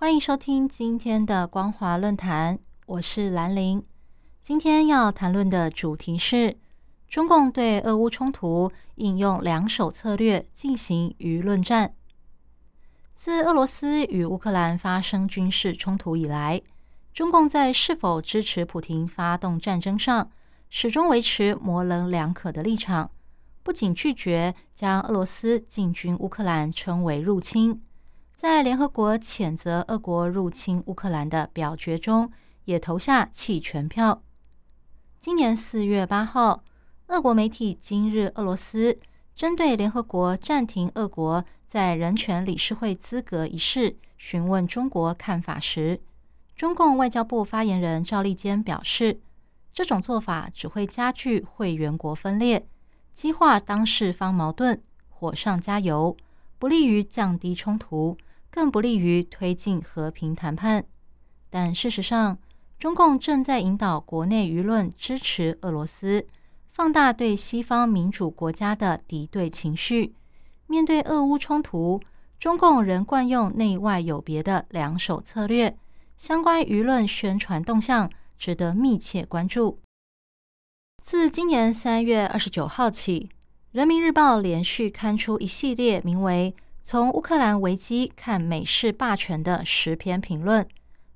欢迎收听今天的光华论坛，我是兰陵。今天要谈论的主题是中共对俄乌冲突应用两手策略进行舆论战。自俄罗斯与乌克兰发生军事冲突以来，中共在是否支持普廷发动战争上，始终维持模棱两可的立场。不仅拒绝将俄罗斯进军乌克兰称为入侵，在联合国谴责俄国入侵乌克兰的表决中，也投下弃权票。今年四月八号，俄国媒体《今日俄罗斯》针对联合国暂停俄国在人权理事会资格一事询问中国看法时，中共外交部发言人赵立坚表示，这种做法只会加剧会员国分裂。激化当事方矛盾，火上加油，不利于降低冲突，更不利于推进和平谈判。但事实上，中共正在引导国内舆论支持俄罗斯，放大对西方民主国家的敌对情绪。面对俄乌冲突，中共仍惯用内外有别的两手策略，相关舆论宣传动向值得密切关注。自今年三月二十九号起，《人民日报》连续刊出一系列名为《从乌克兰危机看美式霸权》的十篇评论，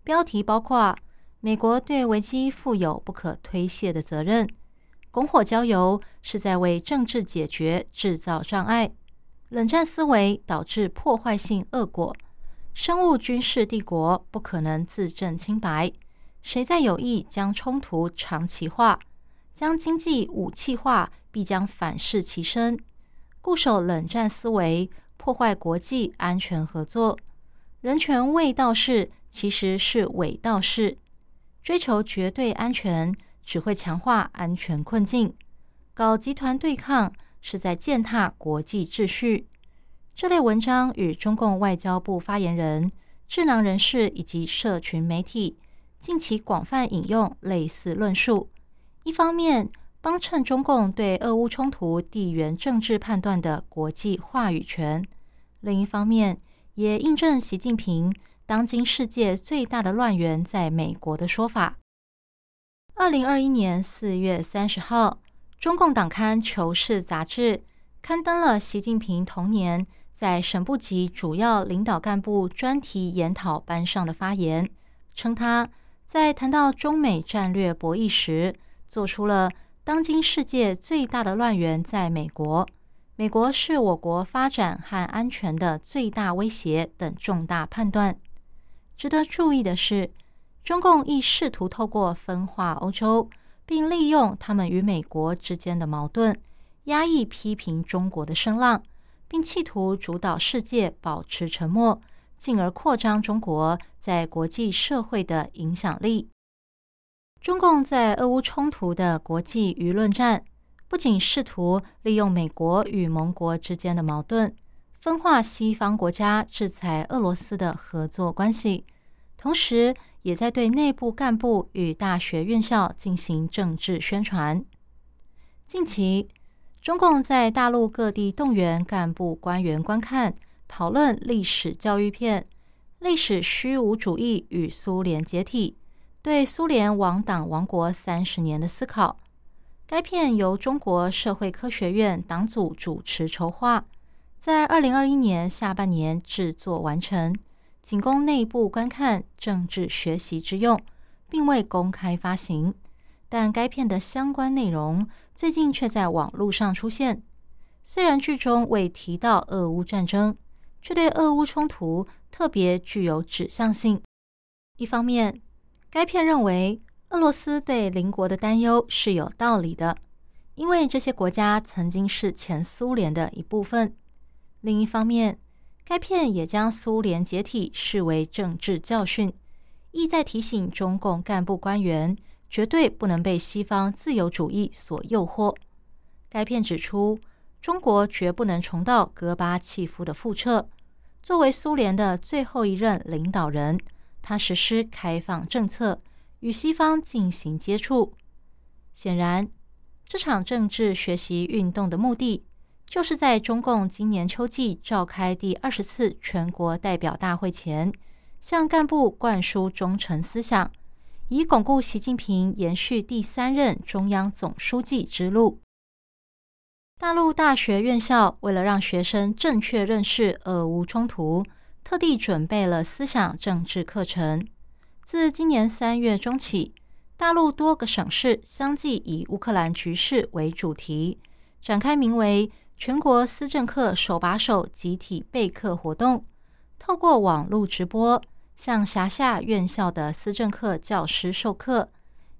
标题包括“美国对危机负有不可推卸的责任”“拱火浇油是在为政治解决制造障碍”“冷战思维导致破坏性恶果”“生物军事帝国不可能自证清白”“谁在有意将冲突长期化”。将经济武器化，必将反噬其身；固守冷战思维，破坏国际安全合作。人权未到事，其实是伪道事。追求绝对安全，只会强化安全困境。搞集团对抗，是在践踏国际秩序。这类文章与中共外交部发言人、智囊人士以及社群媒体近期广泛引用类似论述。一方面帮衬中共对俄乌冲突地缘政治判断的国际话语权，另一方面也印证习近平当今世界最大的乱源在美国的说法。二零二一年四月三十号，中共党刊《求是》杂志刊登了习近平同年在省部级主要领导干部专题研讨班上的发言，称他在谈到中美战略博弈时。做出了当今世界最大的乱源在美国，美国是我国发展和安全的最大威胁等重大判断。值得注意的是，中共亦试图透过分化欧洲，并利用他们与美国之间的矛盾，压抑批评中国的声浪，并企图主导世界保持沉默，进而扩张中国在国际社会的影响力。中共在俄乌冲突的国际舆论战，不仅试图利用美国与盟国之间的矛盾，分化西方国家制裁俄罗斯的合作关系，同时也在对内部干部与大学院校进行政治宣传。近期，中共在大陆各地动员干部官员观看、讨论历史教育片《历史虚无主义与苏联解体》。对苏联亡党亡国三十年的思考，该片由中国社会科学院党组主持筹划，在二零二一年下半年制作完成，仅供内部观看、政治学习之用，并未公开发行。但该片的相关内容最近却在网络上出现。虽然剧中未提到俄乌战争，却对俄乌冲突特别具有指向性。一方面，该片认为，俄罗斯对邻国的担忧是有道理的，因为这些国家曾经是前苏联的一部分。另一方面，该片也将苏联解体视为政治教训，意在提醒中共干部官员，绝对不能被西方自由主义所诱惑。该片指出，中国绝不能重蹈戈巴契夫的覆辙。作为苏联的最后一任领导人，他实施开放政策，与西方进行接触。显然，这场政治学习运动的目的，就是在中共今年秋季召开第二十次全国代表大会前，向干部灌输忠诚思想，以巩固习近平延续第三任中央总书记之路。大陆大学院校为了让学生正确认识俄乌冲突，特地准备了思想政治课程。自今年三月中起，大陆多个省市相继以乌克兰局势为主题，展开名为“全国思政课手把手集体备课”活动。透过网络直播，向辖下院校的思政课教师授课，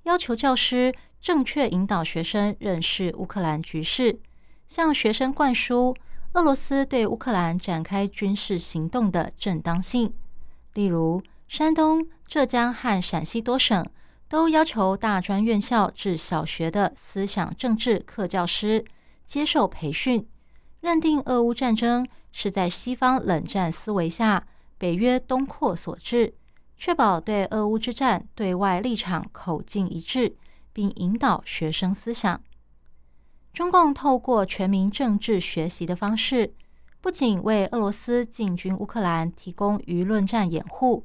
要求教师正确引导学生认识乌克兰局势。向学生灌输俄罗斯对乌克兰展开军事行动的正当性。例如，山东、浙江和陕西多省都要求大专院校至小学的思想政治课教师接受培训，认定俄乌战争是在西方冷战思维下北约东扩所致，确保对俄乌之战对外立场口径一致，并引导学生思想。中共透过全民政治学习的方式，不仅为俄罗斯进军乌克兰提供舆论战掩护，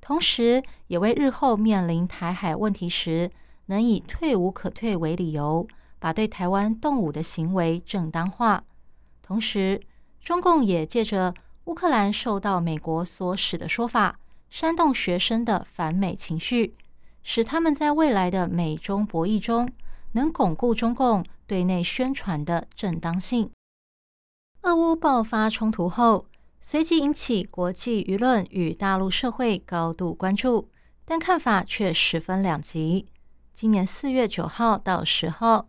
同时也为日后面临台海问题时能以退无可退为理由，把对台湾动武的行为正当化。同时，中共也借着乌克兰受到美国所使的说法，煽动学生的反美情绪，使他们在未来的美中博弈中能巩固中共。对内宣传的正当性。俄乌爆发冲突后，随即引起国际舆论与大陆社会高度关注，但看法却十分两极。今年四月九号到十号，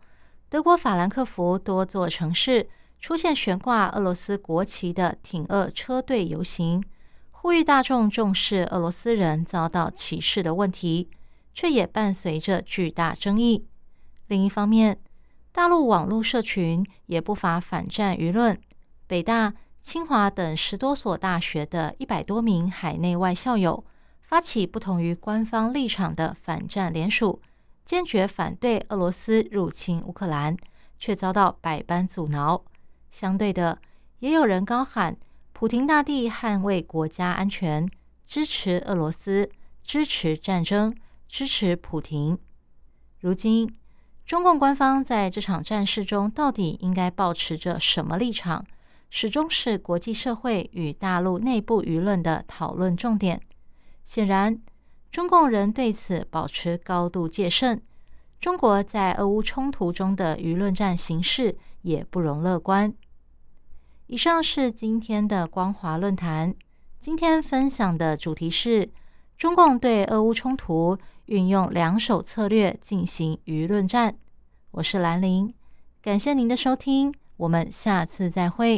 德国法兰克福多座城市出现悬挂俄罗斯国旗的挺俄车队游行，呼吁大众重视俄罗斯人遭到歧视的问题，却也伴随着巨大争议。另一方面，大陆网络社群也不乏反战舆论，北大、清华等十多所大学的一百多名海内外校友发起不同于官方立场的反战联署，坚决反对俄罗斯入侵乌克兰，却遭到百般阻挠。相对的，也有人高喊“普廷大帝捍卫国家安全，支持俄罗斯，支持战争，支持普廷”。如今。中共官方在这场战事中到底应该保持着什么立场，始终是国际社会与大陆内部舆论的讨论重点。显然，中共仍对此保持高度戒慎。中国在俄乌冲突中的舆论战形势也不容乐观。以上是今天的光华论坛，今天分享的主题是中共对俄乌冲突。运用两手策略进行舆论战，我是兰陵，感谢您的收听，我们下次再会。